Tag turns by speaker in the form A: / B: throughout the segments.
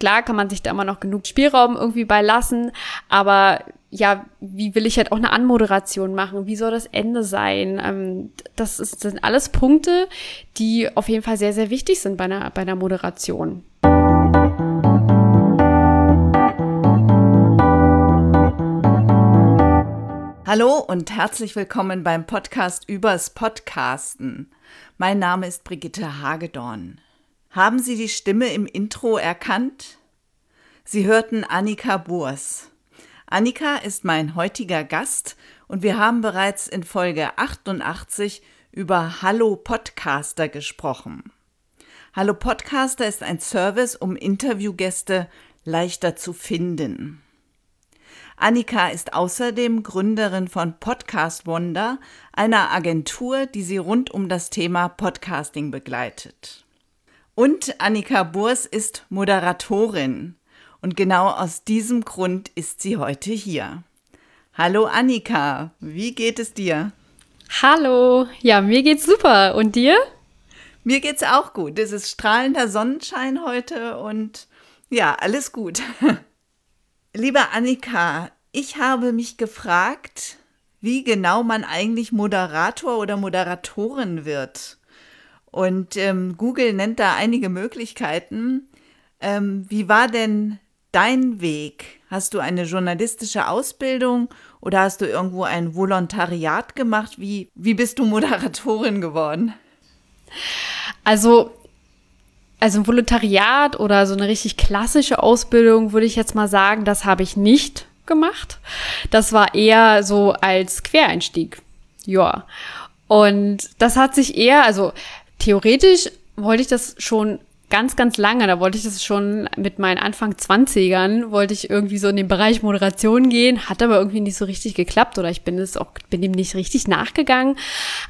A: Klar kann man sich da immer noch genug Spielraum irgendwie bei lassen, aber ja, wie will ich halt auch eine Anmoderation machen? Wie soll das Ende sein? Ähm, das, ist, das sind alles Punkte, die auf jeden Fall sehr, sehr wichtig sind bei einer, bei einer Moderation.
B: Hallo und herzlich willkommen beim Podcast übers Podcasten. Mein Name ist Brigitte Hagedorn. Haben Sie die Stimme im Intro erkannt? Sie hörten Annika Burs. Annika ist mein heutiger Gast und wir haben bereits in Folge 88 über Hallo Podcaster gesprochen. Hallo Podcaster ist ein Service, um Interviewgäste leichter zu finden. Annika ist außerdem Gründerin von Podcast Wonder, einer Agentur, die sie rund um das Thema Podcasting begleitet. Und Annika Burs ist Moderatorin. Und genau aus diesem Grund ist sie heute hier. Hallo Annika, wie geht es dir?
A: Hallo, ja, mir geht's super. Und dir?
B: Mir geht's auch gut. Es ist strahlender Sonnenschein heute und ja, alles gut. Liebe Annika, ich habe mich gefragt, wie genau man eigentlich Moderator oder Moderatorin wird. Und ähm, Google nennt da einige Möglichkeiten. Ähm, wie war denn dein Weg? Hast du eine journalistische Ausbildung oder hast du irgendwo ein Volontariat gemacht? Wie, wie bist du Moderatorin geworden?
A: Also, also ein Volontariat oder so eine richtig klassische Ausbildung, würde ich jetzt mal sagen, das habe ich nicht gemacht. Das war eher so als Quereinstieg. Ja. Und das hat sich eher, also theoretisch wollte ich das schon ganz, ganz lange. Da wollte ich das schon mit meinen Anfang 20ern, wollte ich irgendwie so in den Bereich Moderation gehen, hat aber irgendwie nicht so richtig geklappt oder ich bin es auch, bin dem nicht richtig nachgegangen.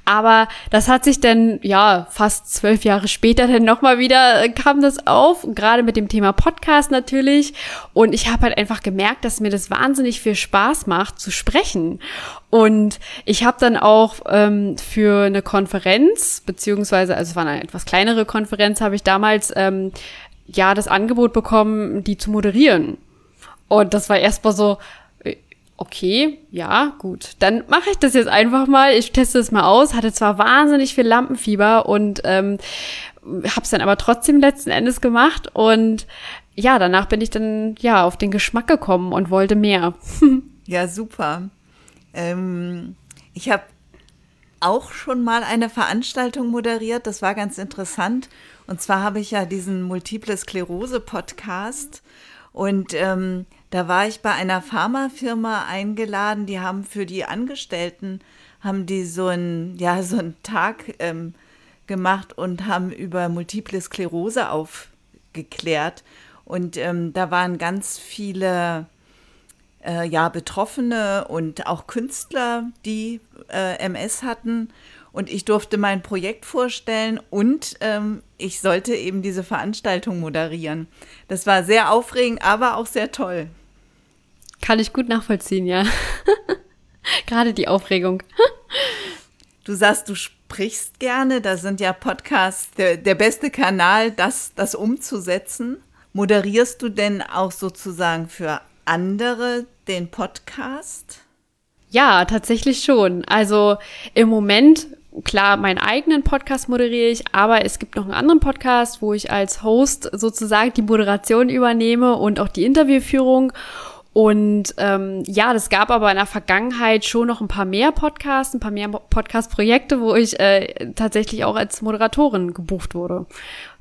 A: Aber das hat sich dann, ja, fast zwölf Jahre später dann nochmal wieder, kam das auf, gerade mit dem Thema Podcast natürlich. Und ich habe halt einfach gemerkt, dass mir das wahnsinnig viel Spaß macht, zu sprechen. Und ich habe dann auch ähm, für eine Konferenz, beziehungsweise, also es war eine etwas kleinere Konferenz, habe ich damals ähm, ja das Angebot bekommen, die zu moderieren. Und das war erstmal so, äh, okay, ja, gut, dann mache ich das jetzt einfach mal. Ich teste es mal aus. Hatte zwar wahnsinnig viel Lampenfieber und ähm, habe es dann aber trotzdem letzten Endes gemacht. Und ja, danach bin ich dann ja auf den Geschmack gekommen und wollte mehr.
B: ja, super. Ähm, ich habe auch schon mal eine Veranstaltung moderiert. Das war ganz interessant. Und zwar habe ich ja diesen Multiple Sklerose Podcast. Und ähm, da war ich bei einer Pharmafirma eingeladen. Die haben für die Angestellten haben die so einen ja so einen Tag ähm, gemacht und haben über Multiple Sklerose aufgeklärt. Und ähm, da waren ganz viele äh, ja, Betroffene und auch Künstler, die äh, MS hatten. Und ich durfte mein Projekt vorstellen und ähm, ich sollte eben diese Veranstaltung moderieren. Das war sehr aufregend, aber auch sehr toll.
A: Kann ich gut nachvollziehen, ja. Gerade die Aufregung.
B: du sagst, du sprichst gerne. Da sind ja Podcasts der, der beste Kanal, das, das umzusetzen. Moderierst du denn auch sozusagen für andere den Podcast?
A: Ja, tatsächlich schon. Also im Moment, klar, meinen eigenen Podcast moderiere ich, aber es gibt noch einen anderen Podcast, wo ich als Host sozusagen die Moderation übernehme und auch die Interviewführung. Und ähm, ja, das gab aber in der Vergangenheit schon noch ein paar mehr Podcasts, ein paar mehr Podcast-Projekte, wo ich äh, tatsächlich auch als Moderatorin gebucht wurde.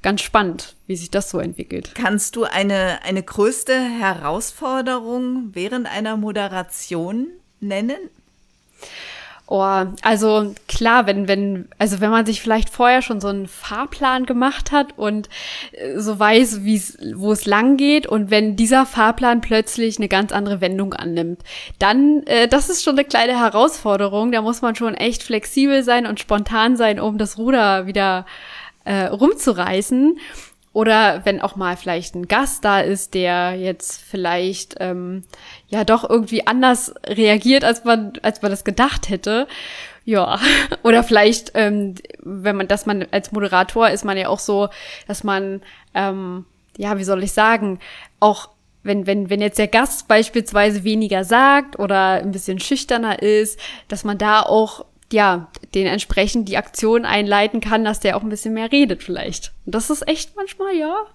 A: Ganz spannend, wie sich das so entwickelt.
B: Kannst du eine, eine größte Herausforderung während einer Moderation nennen?
A: Oh, also klar, wenn, wenn, also wenn man sich vielleicht vorher schon so einen Fahrplan gemacht hat und äh, so weiß, wie es, wo es lang geht und wenn dieser Fahrplan plötzlich eine ganz andere Wendung annimmt, dann, äh, das ist schon eine kleine Herausforderung. Da muss man schon echt flexibel sein und spontan sein, um das Ruder wieder äh, rumzureißen. Oder wenn auch mal vielleicht ein Gast da ist, der jetzt vielleicht ähm, ja doch irgendwie anders reagiert, als man, als man das gedacht hätte. Ja, oder vielleicht, ähm, wenn man, dass man als Moderator ist man ja auch so, dass man ähm, ja, wie soll ich sagen, auch wenn, wenn, wenn jetzt der Gast beispielsweise weniger sagt oder ein bisschen schüchterner ist, dass man da auch ja, den entsprechend die Aktion einleiten kann, dass der auch ein bisschen mehr redet vielleicht. Und das ist echt manchmal, ja,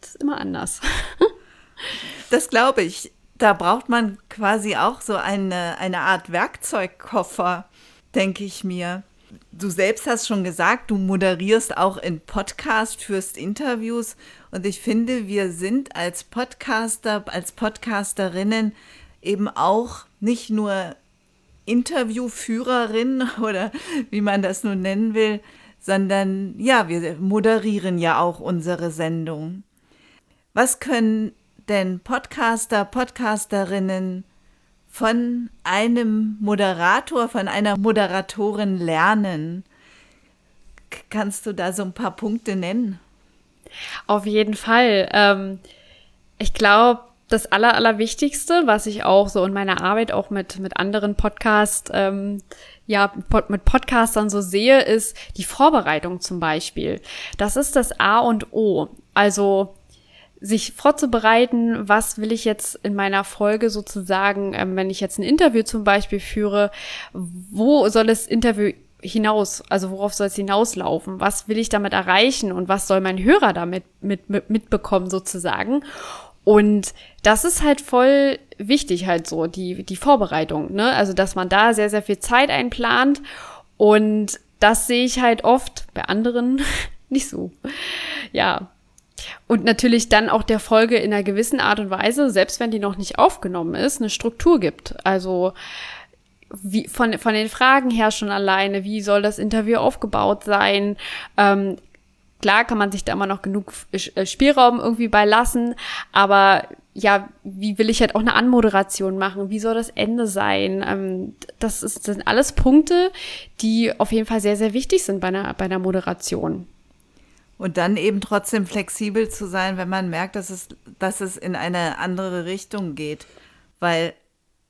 A: das ist immer anders.
B: das glaube ich. Da braucht man quasi auch so eine, eine Art Werkzeugkoffer, denke ich mir. Du selbst hast schon gesagt, du moderierst auch in Podcast, führst Interviews und ich finde, wir sind als Podcaster, als Podcasterinnen eben auch nicht nur Interviewführerin oder wie man das nun nennen will, sondern ja, wir moderieren ja auch unsere Sendung. Was können denn Podcaster, Podcasterinnen von einem Moderator, von einer Moderatorin lernen? Kannst du da so ein paar Punkte nennen?
A: Auf jeden Fall. Ähm, ich glaube, das Aller, Allerwichtigste, was ich auch so in meiner Arbeit auch mit, mit anderen Podcast, ähm, ja, mit Podcastern so sehe, ist die Vorbereitung zum Beispiel. Das ist das A und O. Also sich vorzubereiten, was will ich jetzt in meiner Folge sozusagen, ähm, wenn ich jetzt ein Interview zum Beispiel führe, wo soll das Interview hinaus, also worauf soll es hinauslaufen? Was will ich damit erreichen und was soll mein Hörer damit mit, mit, mitbekommen sozusagen? Und das ist halt voll wichtig halt so, die, die Vorbereitung, ne? Also, dass man da sehr, sehr viel Zeit einplant. Und das sehe ich halt oft bei anderen nicht so. Ja. Und natürlich dann auch der Folge in einer gewissen Art und Weise, selbst wenn die noch nicht aufgenommen ist, eine Struktur gibt. Also, wie, von, von den Fragen her schon alleine, wie soll das Interview aufgebaut sein? Ähm, Klar kann man sich da immer noch genug äh, Spielraum irgendwie bei lassen, aber ja, wie will ich halt auch eine Anmoderation machen? Wie soll das Ende sein? Ähm, das, ist, das sind alles Punkte, die auf jeden Fall sehr, sehr wichtig sind bei einer, bei einer Moderation.
B: Und dann eben trotzdem flexibel zu sein, wenn man merkt, dass es, dass es in eine andere Richtung geht. Weil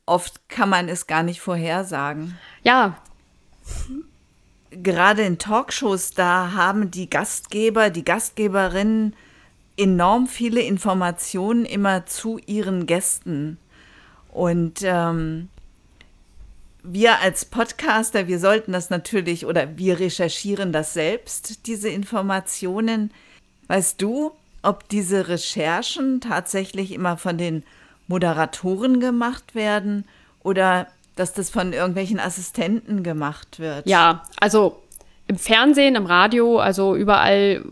B: oft kann man es gar nicht vorhersagen.
A: Ja
B: gerade in Talkshows, da haben die Gastgeber, die Gastgeberinnen enorm viele Informationen immer zu ihren Gästen. Und ähm, wir als Podcaster, wir sollten das natürlich oder wir recherchieren das selbst, diese Informationen. Weißt du, ob diese Recherchen tatsächlich immer von den Moderatoren gemacht werden oder dass das von irgendwelchen Assistenten gemacht wird.
A: Ja, also im Fernsehen, im Radio, also überall,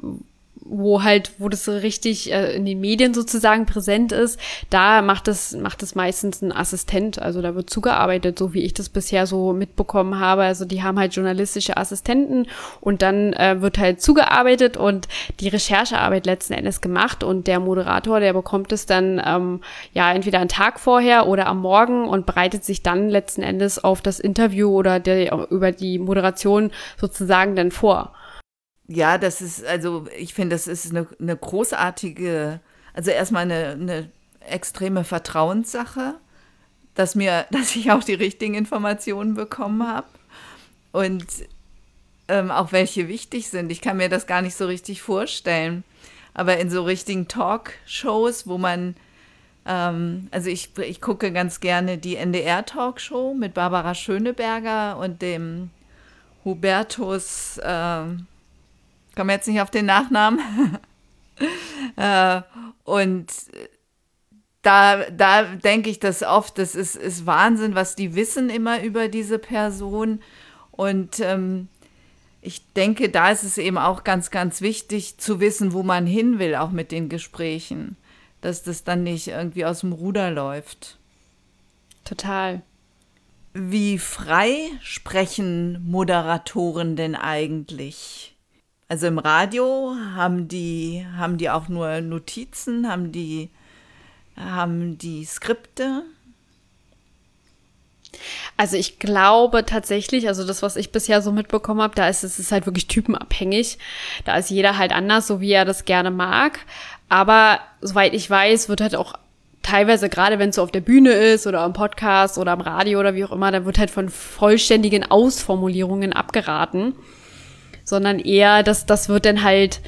A: wo halt, wo das richtig äh, in den Medien sozusagen präsent ist, da macht es, macht es meistens ein Assistent. Also da wird zugearbeitet, so wie ich das bisher so mitbekommen habe. Also die haben halt journalistische Assistenten und dann äh, wird halt zugearbeitet und die Recherchearbeit letzten Endes gemacht und der Moderator, der bekommt es dann ähm, ja entweder einen Tag vorher oder am Morgen und bereitet sich dann letzten Endes auf das Interview oder der, über die Moderation sozusagen dann vor.
B: Ja, das ist, also ich finde, das ist eine, eine großartige, also erstmal eine, eine extreme Vertrauenssache, dass mir, dass ich auch die richtigen Informationen bekommen habe und ähm, auch welche wichtig sind. Ich kann mir das gar nicht so richtig vorstellen. Aber in so richtigen Talkshows, wo man, ähm, also ich, ich gucke ganz gerne die NDR-Talkshow mit Barbara Schöneberger und dem Hubertus, ähm, komme jetzt nicht auf den Nachnamen. äh, und da, da denke ich das oft, das ist, ist Wahnsinn, was die wissen immer über diese Person. Und ähm, ich denke, da ist es eben auch ganz, ganz wichtig zu wissen, wo man hin will, auch mit den Gesprächen. Dass das dann nicht irgendwie aus dem Ruder läuft.
A: Total.
B: Wie frei sprechen Moderatoren denn eigentlich? Also im Radio haben die, haben die auch nur Notizen, haben die, haben die Skripte?
A: Also ich glaube tatsächlich, also das, was ich bisher so mitbekommen habe, da ist es ist halt wirklich typenabhängig. Da ist jeder halt anders, so wie er das gerne mag. Aber soweit ich weiß, wird halt auch teilweise, gerade wenn es so auf der Bühne ist oder im Podcast oder im Radio oder wie auch immer, da wird halt von vollständigen Ausformulierungen abgeraten sondern eher, dass das wird dann halt,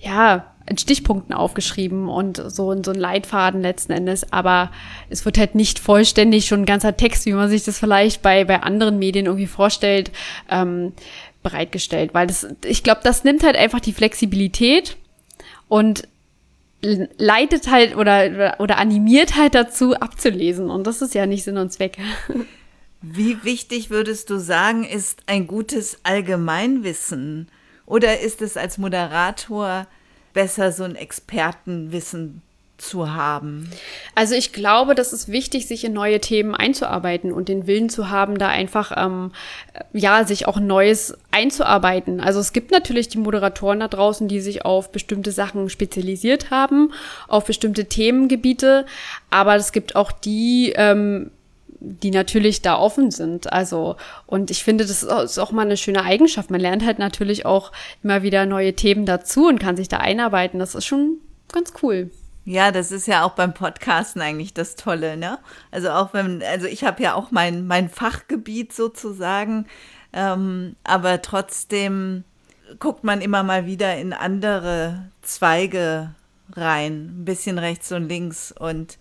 A: ja, in Stichpunkten aufgeschrieben und so, so ein Leitfaden letzten Endes, aber es wird halt nicht vollständig schon ein ganzer Text, wie man sich das vielleicht bei, bei anderen Medien irgendwie vorstellt, ähm, bereitgestellt. Weil das, ich glaube, das nimmt halt einfach die Flexibilität und leitet halt oder, oder animiert halt dazu, abzulesen. Und das ist ja nicht Sinn und Zweck.
B: Wie wichtig würdest du sagen, ist ein gutes Allgemeinwissen? Oder ist es als Moderator besser, so ein Expertenwissen zu haben?
A: Also ich glaube, das ist wichtig, sich in neue Themen einzuarbeiten und den Willen zu haben, da einfach ähm, ja sich auch Neues einzuarbeiten. Also es gibt natürlich die Moderatoren da draußen, die sich auf bestimmte Sachen spezialisiert haben, auf bestimmte Themengebiete, aber es gibt auch die ähm, die natürlich da offen sind. Also, und ich finde, das ist auch mal eine schöne Eigenschaft. Man lernt halt natürlich auch immer wieder neue Themen dazu und kann sich da einarbeiten. Das ist schon ganz cool.
B: Ja, das ist ja auch beim Podcasten eigentlich das Tolle, ne? Also auch wenn, also ich habe ja auch mein, mein Fachgebiet sozusagen, ähm, aber trotzdem guckt man immer mal wieder in andere Zweige rein, ein bisschen rechts und links und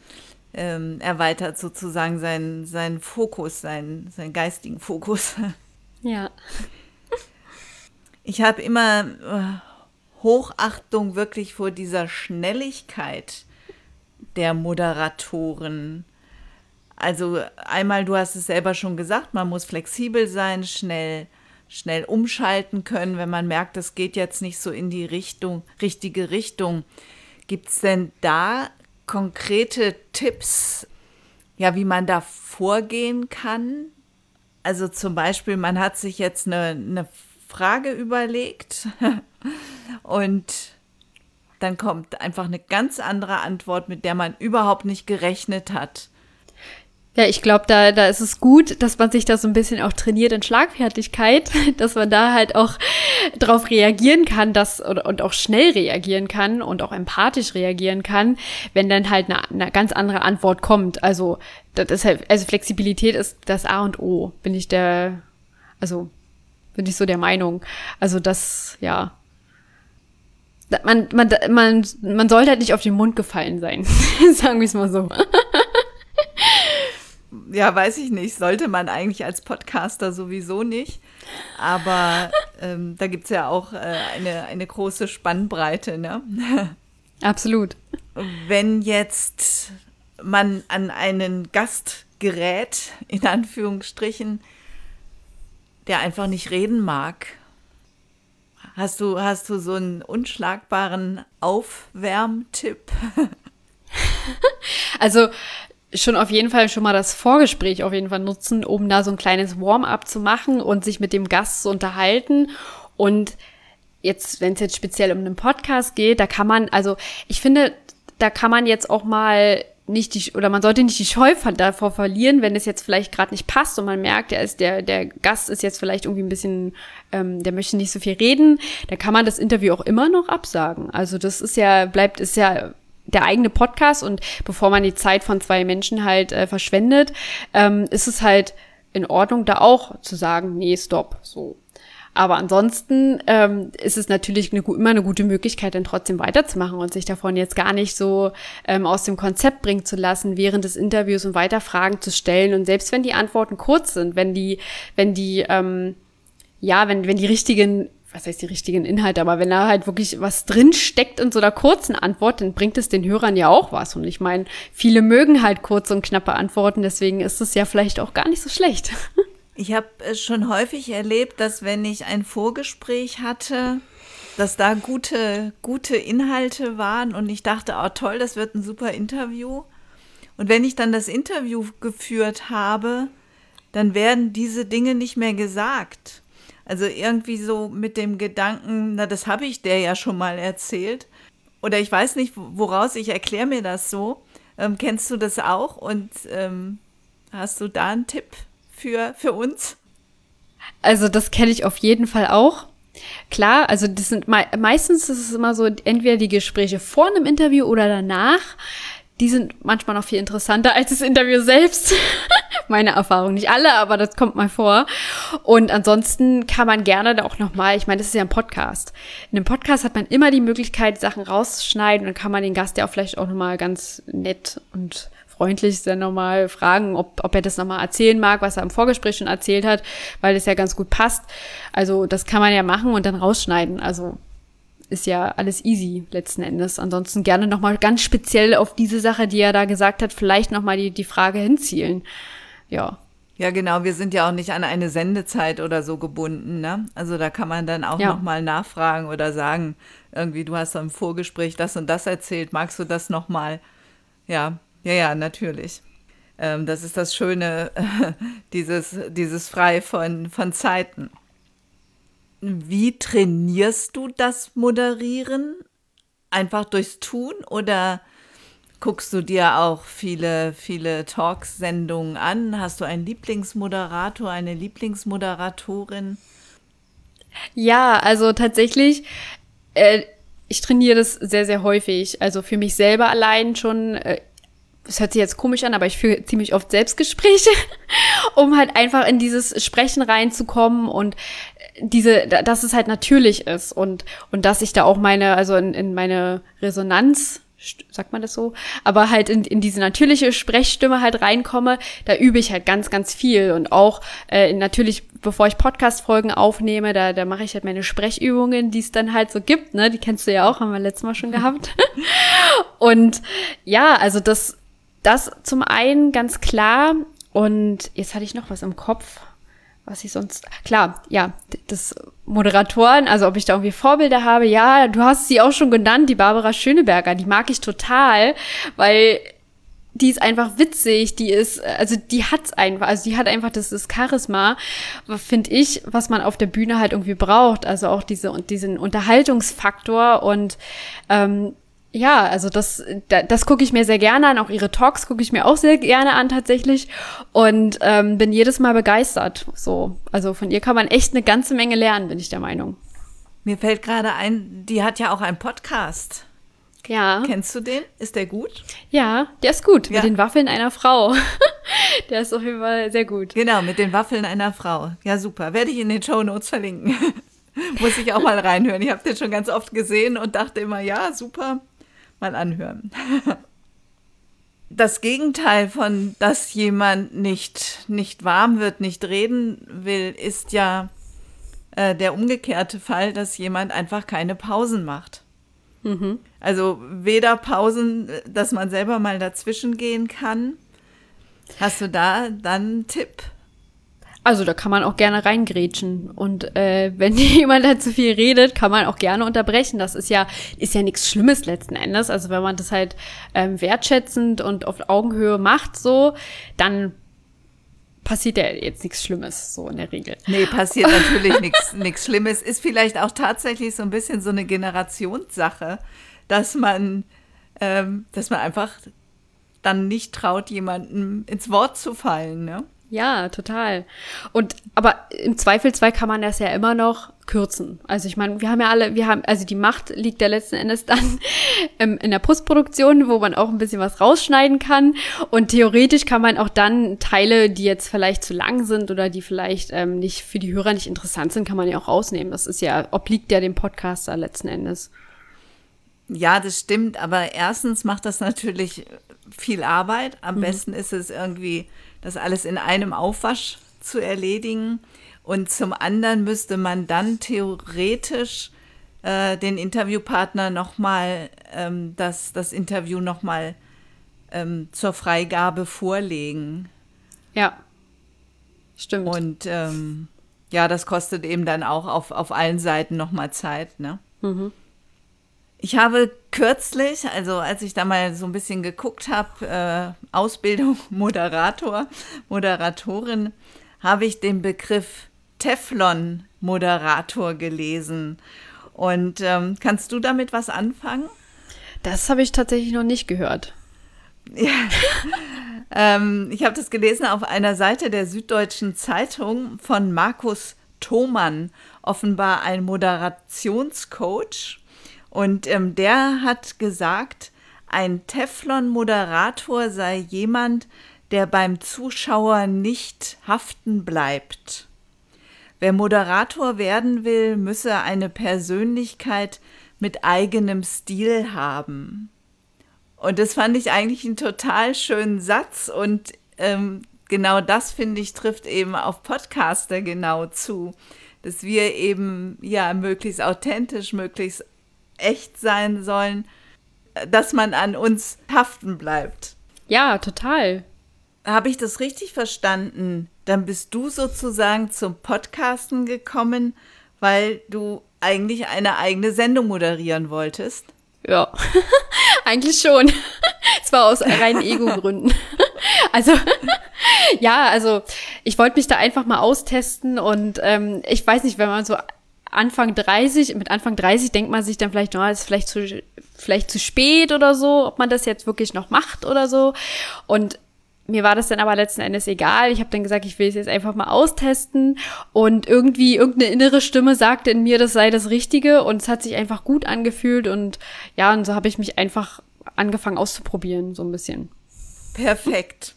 B: ähm, erweitert sozusagen seinen, seinen Fokus, seinen, seinen geistigen Fokus.
A: Ja.
B: Ich habe immer äh, Hochachtung wirklich vor dieser Schnelligkeit der Moderatoren. Also einmal, du hast es selber schon gesagt, man muss flexibel sein, schnell, schnell umschalten können, wenn man merkt, es geht jetzt nicht so in die Richtung, richtige Richtung. Gibt es denn da konkrete Tipps, ja, wie man da vorgehen kann? Also zum Beispiel, man hat sich jetzt eine, eine Frage überlegt und dann kommt einfach eine ganz andere Antwort, mit der man überhaupt nicht gerechnet hat.
A: Ja, ich glaube, da, da ist es gut, dass man sich da so ein bisschen auch trainiert in Schlagfertigkeit, dass man da halt auch drauf reagieren kann, dass und, auch schnell reagieren kann und auch empathisch reagieren kann, wenn dann halt eine, eine ganz andere Antwort kommt. Also, das ist halt, also Flexibilität ist das A und O, bin ich der, also bin ich so der Meinung. Also das, ja, man, man, man, man sollte halt nicht auf den Mund gefallen sein, sagen wir es mal so
B: ja, weiß ich nicht, sollte man eigentlich als Podcaster sowieso nicht. Aber ähm, da gibt es ja auch äh, eine, eine große Spannbreite. Ne?
A: Absolut.
B: Wenn jetzt man an einen Gast gerät, in Anführungsstrichen, der einfach nicht reden mag, hast du, hast du so einen unschlagbaren Aufwärmtipp?
A: Also schon auf jeden Fall schon mal das Vorgespräch auf jeden Fall nutzen, um da so ein kleines Warm-up zu machen und sich mit dem Gast zu unterhalten. Und jetzt, wenn es jetzt speziell um einen Podcast geht, da kann man, also ich finde, da kann man jetzt auch mal nicht die, oder man sollte nicht die Scheu davor verlieren, wenn es jetzt vielleicht gerade nicht passt und man merkt, der ist, der, der Gast ist jetzt vielleicht irgendwie ein bisschen, ähm, der möchte nicht so viel reden, da kann man das Interview auch immer noch absagen. Also das ist ja, bleibt, ist ja der eigene Podcast und bevor man die Zeit von zwei Menschen halt äh, verschwendet, ähm, ist es halt in Ordnung, da auch zu sagen, nee, stopp, so. Aber ansonsten ähm, ist es natürlich eine, immer eine gute Möglichkeit, dann trotzdem weiterzumachen und sich davon jetzt gar nicht so ähm, aus dem Konzept bringen zu lassen, während des Interviews und weiter Fragen zu stellen. Und selbst wenn die Antworten kurz sind, wenn die, wenn die, ähm, ja, wenn, wenn die richtigen was heißt die richtigen Inhalte, aber wenn da halt wirklich was drin steckt in so einer kurzen Antwort, dann bringt es den Hörern ja auch was. Und ich meine, viele mögen halt kurze und knappe Antworten, deswegen ist es ja vielleicht auch gar nicht so schlecht.
B: Ich habe schon häufig erlebt, dass wenn ich ein Vorgespräch hatte, dass da gute, gute Inhalte waren und ich dachte, oh toll, das wird ein super Interview. Und wenn ich dann das Interview geführt habe, dann werden diese Dinge nicht mehr gesagt. Also irgendwie so mit dem Gedanken, na, das habe ich der ja schon mal erzählt. Oder ich weiß nicht, woraus ich erkläre mir das so. Ähm, kennst du das auch? Und ähm, hast du da einen Tipp für, für uns?
A: Also das kenne ich auf jeden Fall auch. Klar, also das sind me meistens ist es immer so, entweder die Gespräche vor einem Interview oder danach. Die sind manchmal noch viel interessanter als das Interview selbst, Meine Erfahrung. Nicht alle, aber das kommt mal vor. Und ansonsten kann man gerne auch nochmal, ich meine, das ist ja ein Podcast. In einem Podcast hat man immer die Möglichkeit, Sachen rauszuschneiden und kann man den Gast ja auch vielleicht auch nochmal ganz nett und freundlich dann nochmal fragen, ob, ob er das nochmal erzählen mag, was er im Vorgespräch schon erzählt hat, weil es ja ganz gut passt. Also das kann man ja machen und dann rausschneiden. Also ist ja alles easy letzten Endes. Ansonsten gerne nochmal ganz speziell auf diese Sache, die er da gesagt hat, vielleicht nochmal die, die Frage hinzielen. Ja.
B: Ja, genau. Wir sind ja auch nicht an eine Sendezeit oder so gebunden. Ne? Also da kann man dann auch ja. nochmal nachfragen oder sagen, irgendwie, du hast im Vorgespräch das und das erzählt, magst du das nochmal? Ja, ja, ja, natürlich. Ähm, das ist das Schöne, dieses, dieses Frei von, von Zeiten. Wie trainierst du das Moderieren? Einfach durchs Tun oder guckst du dir auch viele, viele Talksendungen an? Hast du einen Lieblingsmoderator, eine Lieblingsmoderatorin?
A: Ja, also tatsächlich, äh, ich trainiere das sehr, sehr häufig. Also für mich selber allein schon. Äh, es hört sich jetzt komisch an, aber ich führe ziemlich oft Selbstgespräche, um halt einfach in dieses Sprechen reinzukommen und diese, dass es halt natürlich ist und, und dass ich da auch meine, also in, in meine Resonanz, sagt man das so, aber halt in, in diese natürliche Sprechstimme halt reinkomme, da übe ich halt ganz, ganz viel. Und auch äh, natürlich, bevor ich Podcast-Folgen aufnehme, da, da mache ich halt meine Sprechübungen, die es dann halt so gibt, ne, die kennst du ja auch, haben wir letztes Mal schon gehabt. und ja, also das, das zum einen ganz klar. Und jetzt hatte ich noch was im Kopf was ich sonst, klar, ja, das Moderatoren, also ob ich da irgendwie Vorbilder habe, ja, du hast sie auch schon genannt, die Barbara Schöneberger, die mag ich total, weil die ist einfach witzig, die ist, also die hat's einfach, also die hat einfach das, das Charisma, finde ich, was man auf der Bühne halt irgendwie braucht, also auch diese, diesen Unterhaltungsfaktor und ähm, ja, also das, das gucke ich mir sehr gerne an. Auch ihre Talks gucke ich mir auch sehr gerne an tatsächlich und ähm, bin jedes Mal begeistert. So, also von ihr kann man echt eine ganze Menge lernen, bin ich der Meinung.
B: Mir fällt gerade ein, die hat ja auch einen Podcast.
A: Ja.
B: Kennst du den? Ist der gut?
A: Ja, der ist gut. Ja. Mit den Waffeln einer Frau. der ist auf jeden Fall sehr gut.
B: Genau, mit den Waffeln einer Frau. Ja, super. Werde ich in den Show Notes verlinken. Muss ich auch mal reinhören. Ich habe den schon ganz oft gesehen und dachte immer, ja, super mal anhören. Das Gegenteil von, dass jemand nicht, nicht warm wird, nicht reden will, ist ja äh, der umgekehrte Fall, dass jemand einfach keine Pausen macht. Mhm. Also weder Pausen, dass man selber mal dazwischen gehen kann. Hast du da dann einen Tipp?
A: Also da kann man auch gerne reingrätschen. Und äh, wenn jemand halt zu viel redet, kann man auch gerne unterbrechen. Das ist ja, ist ja nichts Schlimmes letzten Endes. Also wenn man das halt ähm, wertschätzend und auf Augenhöhe macht, so, dann passiert ja jetzt nichts Schlimmes, so in der Regel.
B: Nee, passiert natürlich nichts Schlimmes. Ist vielleicht auch tatsächlich so ein bisschen so eine Generationssache, dass man, ähm, dass man einfach dann nicht traut, jemandem ins Wort zu fallen, ne?
A: Ja, total. Und aber im Zweifelsfall kann man das ja immer noch kürzen. Also ich meine, wir haben ja alle, wir haben, also die Macht liegt ja letzten Endes dann ähm, in der Postproduktion, wo man auch ein bisschen was rausschneiden kann. Und theoretisch kann man auch dann Teile, die jetzt vielleicht zu lang sind oder die vielleicht ähm, nicht für die Hörer nicht interessant sind, kann man ja auch rausnehmen. Das ist ja, obliegt ja dem Podcaster letzten Endes.
B: Ja, das stimmt, aber erstens macht das natürlich viel Arbeit. Am mhm. besten ist es irgendwie das alles in einem Aufwasch zu erledigen. Und zum anderen müsste man dann theoretisch äh, den Interviewpartner nochmal ähm, das, das Interview nochmal ähm, zur Freigabe vorlegen.
A: Ja, stimmt.
B: Und ähm, ja, das kostet eben dann auch auf, auf allen Seiten nochmal Zeit, ne? Mhm. Ich habe kürzlich, also als ich da mal so ein bisschen geguckt habe, äh, Ausbildung Moderator, Moderatorin, habe ich den Begriff Teflon-Moderator gelesen. Und ähm, kannst du damit was anfangen?
A: Das habe ich tatsächlich noch nicht gehört.
B: Ja. ähm, ich habe das gelesen auf einer Seite der Süddeutschen Zeitung von Markus Thomann, offenbar ein Moderationscoach. Und ähm, der hat gesagt, ein Teflon-Moderator sei jemand, der beim Zuschauer nicht haften bleibt. Wer Moderator werden will, müsse eine Persönlichkeit mit eigenem Stil haben. Und das fand ich eigentlich einen total schönen Satz und ähm, genau das finde ich trifft eben auf Podcaster genau zu, dass wir eben ja möglichst authentisch, möglichst echt sein sollen, dass man an uns haften bleibt.
A: Ja, total.
B: Habe ich das richtig verstanden? Dann bist du sozusagen zum Podcasten gekommen, weil du eigentlich eine eigene Sendung moderieren wolltest?
A: Ja, eigentlich schon. Es war aus reinen Ego-Gründen. Also, ja, also ich wollte mich da einfach mal austesten und ähm, ich weiß nicht, wenn man so Anfang 30, mit Anfang 30 denkt man sich dann vielleicht, no, ist vielleicht zu, vielleicht zu spät oder so, ob man das jetzt wirklich noch macht oder so. Und mir war das dann aber letzten Endes egal. Ich habe dann gesagt, ich will es jetzt einfach mal austesten und irgendwie irgendeine innere Stimme sagte in mir, das sei das Richtige und es hat sich einfach gut angefühlt und ja, und so habe ich mich einfach angefangen auszuprobieren, so ein bisschen.
B: Perfekt.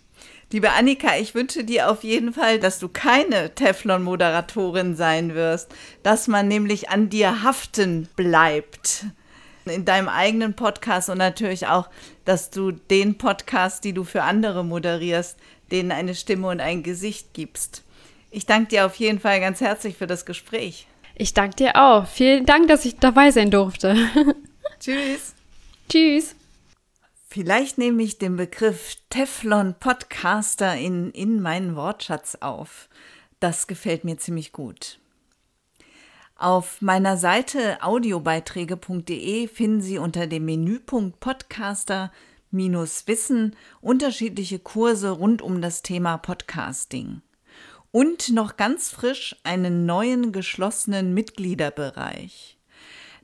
B: Liebe Annika, ich wünsche dir auf jeden Fall, dass du keine Teflon-Moderatorin sein wirst, dass man nämlich an dir haften bleibt in deinem eigenen Podcast und natürlich auch, dass du den Podcast, die du für andere moderierst, denen eine Stimme und ein Gesicht gibst. Ich danke dir auf jeden Fall ganz herzlich für das Gespräch.
A: Ich danke dir auch. Vielen Dank, dass ich dabei sein durfte.
B: Tschüss.
A: Tschüss.
B: Vielleicht nehme ich den Begriff Teflon Podcaster in, in meinen Wortschatz auf. Das gefällt mir ziemlich gut. Auf meiner Seite audiobeiträge.de finden Sie unter dem Menüpunkt Podcaster Wissen unterschiedliche Kurse rund um das Thema Podcasting. Und noch ganz frisch einen neuen geschlossenen Mitgliederbereich.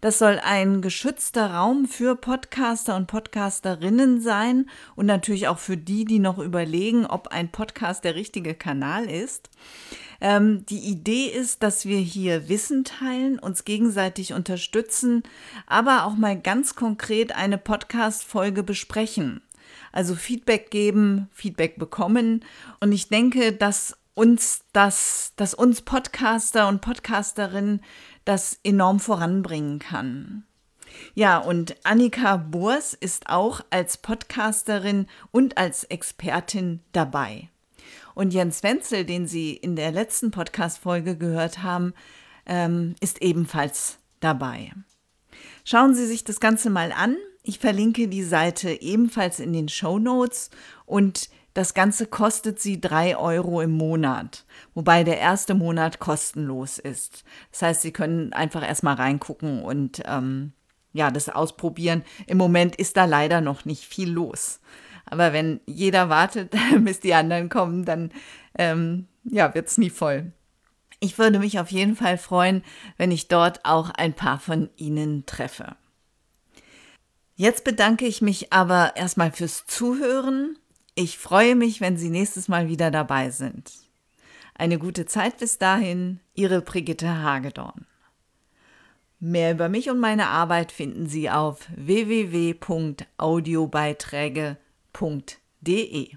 B: Das soll ein geschützter Raum für Podcaster und Podcasterinnen sein und natürlich auch für die, die noch überlegen, ob ein Podcast der richtige Kanal ist. Ähm, die Idee ist, dass wir hier Wissen teilen, uns gegenseitig unterstützen, aber auch mal ganz konkret eine Podcast-Folge besprechen. Also Feedback geben, Feedback bekommen. Und ich denke, dass uns das, dass uns Podcaster und Podcasterinnen das enorm voranbringen kann. Ja, und Annika Burs ist auch als Podcasterin und als Expertin dabei. Und Jens Wenzel, den Sie in der letzten Podcast-Folge gehört haben, ähm, ist ebenfalls dabei. Schauen Sie sich das Ganze mal an. Ich verlinke die Seite ebenfalls in den Show Notes und das Ganze kostet Sie drei Euro im Monat, wobei der erste Monat kostenlos ist. Das heißt, Sie können einfach erstmal reingucken und ähm, ja, das ausprobieren. Im Moment ist da leider noch nicht viel los. Aber wenn jeder wartet, bis die anderen kommen, dann ähm, ja, wird es nie voll. Ich würde mich auf jeden Fall freuen, wenn ich dort auch ein paar von Ihnen treffe. Jetzt bedanke ich mich aber erstmal fürs Zuhören. Ich freue mich, wenn Sie nächstes Mal wieder dabei sind. Eine gute Zeit bis dahin, Ihre Brigitte Hagedorn. Mehr über mich und meine Arbeit finden Sie auf www.audiobeiträge.de